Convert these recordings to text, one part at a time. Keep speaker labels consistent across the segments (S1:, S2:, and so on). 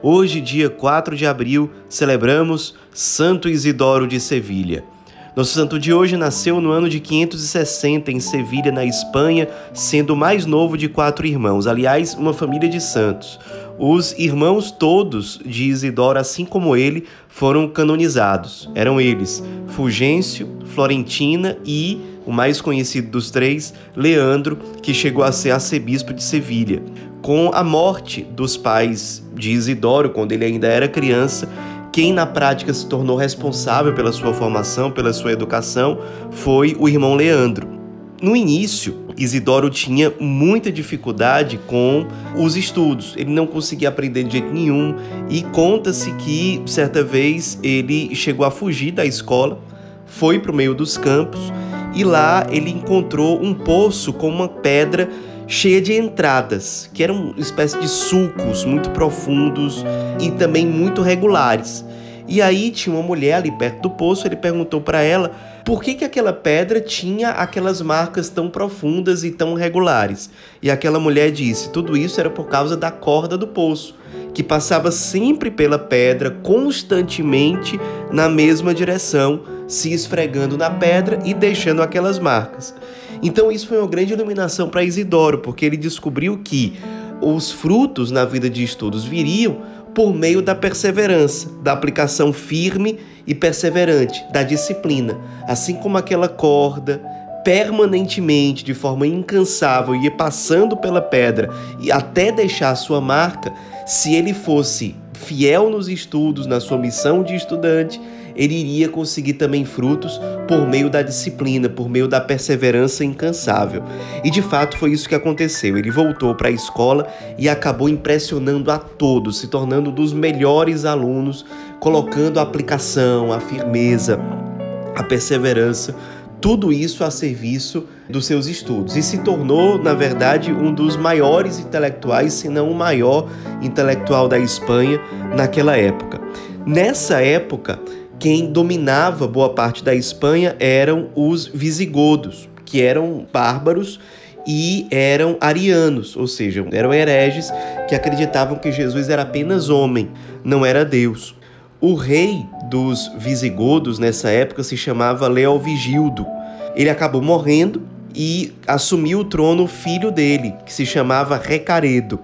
S1: Hoje, dia 4 de abril, celebramos Santo Isidoro de Sevilha. Nosso santo de hoje nasceu no ano de 560 em Sevilha, na Espanha, sendo o mais novo de quatro irmãos, aliás, uma família de santos. Os irmãos todos de Isidoro, assim como ele, foram canonizados. Eram eles Fulgêncio, Florentina e, o mais conhecido dos três, Leandro, que chegou a ser arcebispo de Sevilha. Com a morte dos pais de Isidoro, quando ele ainda era criança, quem na prática se tornou responsável pela sua formação, pela sua educação, foi o irmão Leandro. No início, Isidoro tinha muita dificuldade com os estudos. Ele não conseguia aprender de jeito nenhum e conta-se que certa vez ele chegou a fugir da escola, foi para o meio dos campos e lá ele encontrou um poço com uma pedra cheia de entradas, que eram espécie de sulcos muito profundos e também muito regulares. E aí tinha uma mulher ali perto do poço, ele perguntou para ela por que, que aquela pedra tinha aquelas marcas tão profundas e tão regulares. E aquela mulher disse: tudo isso era por causa da corda do poço, que passava sempre pela pedra, constantemente na mesma direção, se esfregando na pedra e deixando aquelas marcas. Então isso foi uma grande iluminação para Isidoro, porque ele descobriu que os frutos na vida de estudos viriam por meio da perseverança, da aplicação firme e perseverante, da disciplina. Assim como aquela corda permanentemente, de forma incansável, ia passando pela pedra e até deixar sua marca, se ele fosse fiel nos estudos, na sua missão de estudante, ele iria conseguir também frutos por meio da disciplina, por meio da perseverança incansável. E de fato foi isso que aconteceu. Ele voltou para a escola e acabou impressionando a todos, se tornando um dos melhores alunos, colocando a aplicação, a firmeza, a perseverança tudo isso a serviço dos seus estudos e se tornou, na verdade, um dos maiores intelectuais, se não o maior intelectual da Espanha naquela época. Nessa época, quem dominava boa parte da Espanha eram os visigodos, que eram bárbaros e eram arianos, ou seja, eram hereges que acreditavam que Jesus era apenas homem, não era Deus. O rei dos visigodos nessa época se chamava Leovigildo. Ele acabou morrendo e assumiu o trono o filho dele, que se chamava Recaredo.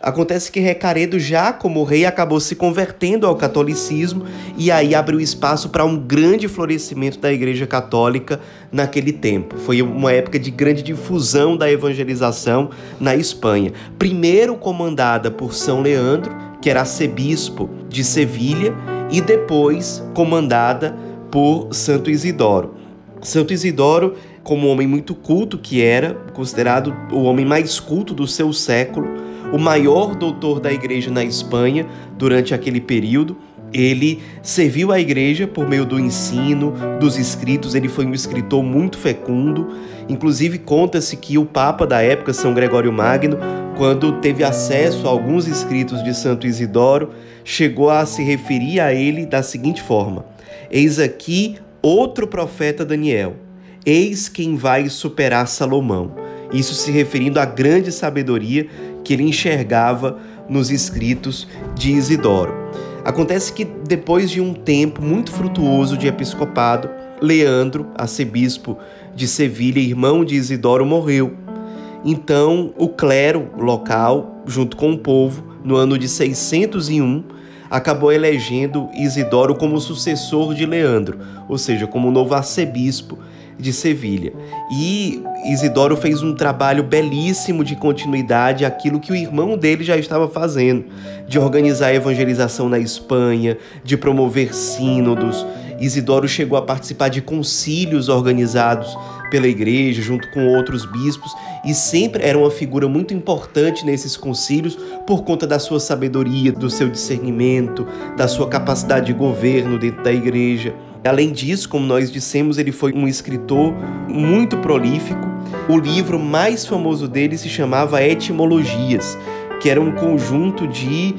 S1: Acontece que Recaredo, já como rei, acabou se convertendo ao catolicismo e aí abriu espaço para um grande florescimento da Igreja Católica naquele tempo. Foi uma época de grande difusão da evangelização na Espanha. Primeiro comandada por São Leandro, que era arcebispo de Sevilha, e depois comandada por Santo Isidoro. Santo Isidoro, como homem muito culto que era, considerado o homem mais culto do seu século, o maior doutor da igreja na Espanha durante aquele período, ele serviu a igreja por meio do ensino, dos escritos, ele foi um escritor muito fecundo. Inclusive, conta-se que o Papa da época, São Gregório Magno, quando teve acesso a alguns escritos de Santo Isidoro, chegou a se referir a ele da seguinte forma: Eis aqui outro profeta Daniel, eis quem vai superar Salomão. Isso se referindo à grande sabedoria que ele enxergava nos escritos de Isidoro. Acontece que depois de um tempo muito frutuoso de episcopado, Leandro, arcebispo de Sevilha, irmão de Isidoro, morreu. Então, o clero local, junto com o povo, no ano de 601, acabou elegendo Isidoro como sucessor de Leandro, ou seja, como novo arcebispo de Sevilha. E Isidoro fez um trabalho belíssimo de continuidade aquilo que o irmão dele já estava fazendo, de organizar a evangelização na Espanha, de promover sínodos. Isidoro chegou a participar de concílios organizados pela igreja, junto com outros bispos, e sempre era uma figura muito importante nesses concílios por conta da sua sabedoria, do seu discernimento, da sua capacidade de governo dentro da igreja. Além disso, como nós dissemos, ele foi um escritor muito prolífico. O livro mais famoso dele se chamava Etimologias, que era um conjunto de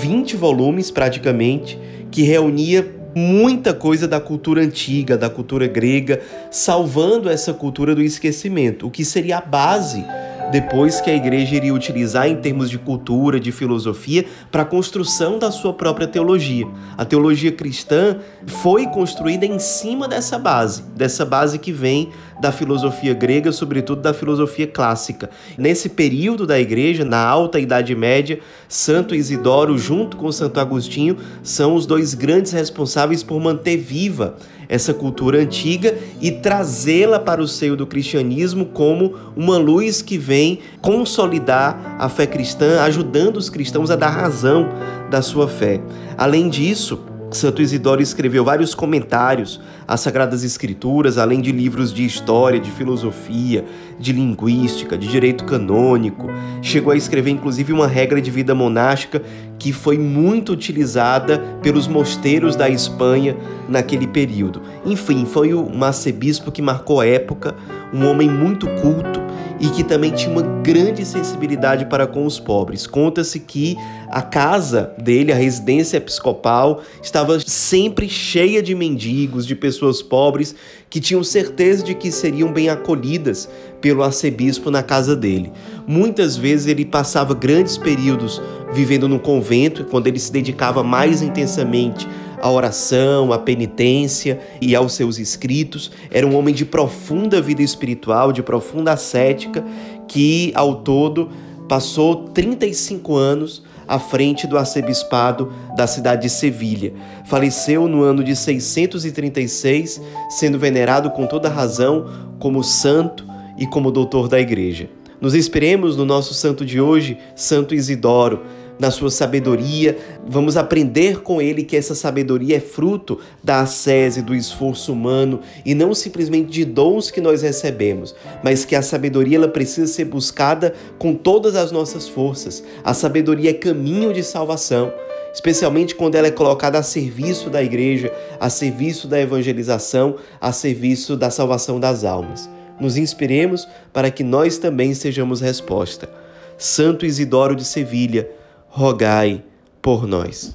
S1: 20 volumes praticamente, que reunia muita coisa da cultura antiga, da cultura grega, salvando essa cultura do esquecimento, o que seria a base depois que a igreja iria utilizar em termos de cultura, de filosofia, para a construção da sua própria teologia. A teologia cristã foi construída em cima dessa base, dessa base que vem da filosofia grega, sobretudo da filosofia clássica. Nesse período da igreja, na alta Idade Média, Santo Isidoro, junto com Santo Agostinho, são os dois grandes responsáveis por manter viva essa cultura antiga e trazê-la para o seio do cristianismo como uma luz que vem consolidar a fé cristã, ajudando os cristãos a dar razão da sua fé. Além disso, Santo Isidoro escreveu vários comentários às Sagradas Escrituras, além de livros de história, de filosofia, de linguística, de direito canônico. Chegou a escrever inclusive uma regra de vida monástica que foi muito utilizada pelos mosteiros da Espanha naquele período. Enfim, foi um arcebispo que marcou a época, um homem muito culto e que também tinha uma grande sensibilidade para com os pobres. Conta-se que a casa dele, a residência episcopal, estava sempre cheia de mendigos, de pessoas pobres que tinham certeza de que seriam bem acolhidas pelo arcebispo na casa dele. Muitas vezes ele passava grandes períodos vivendo no convento, quando ele se dedicava mais intensamente à oração, à penitência e aos seus escritos. Era um homem de profunda vida espiritual, de profunda ascética, que ao todo passou 35 anos à frente do arcebispado da cidade de Sevilha. Faleceu no ano de 636, sendo venerado com toda razão como santo e como doutor da igreja. Nos inspiremos no nosso santo de hoje, Santo Isidoro na sua sabedoria. Vamos aprender com ele que essa sabedoria é fruto da ascese, do esforço humano e não simplesmente de dons que nós recebemos, mas que a sabedoria ela precisa ser buscada com todas as nossas forças. A sabedoria é caminho de salvação especialmente quando ela é colocada a serviço da igreja, a serviço da evangelização, a serviço da salvação das almas. Nos inspiremos para que nós também sejamos resposta. Santo Isidoro de Sevilha, rogai por nós.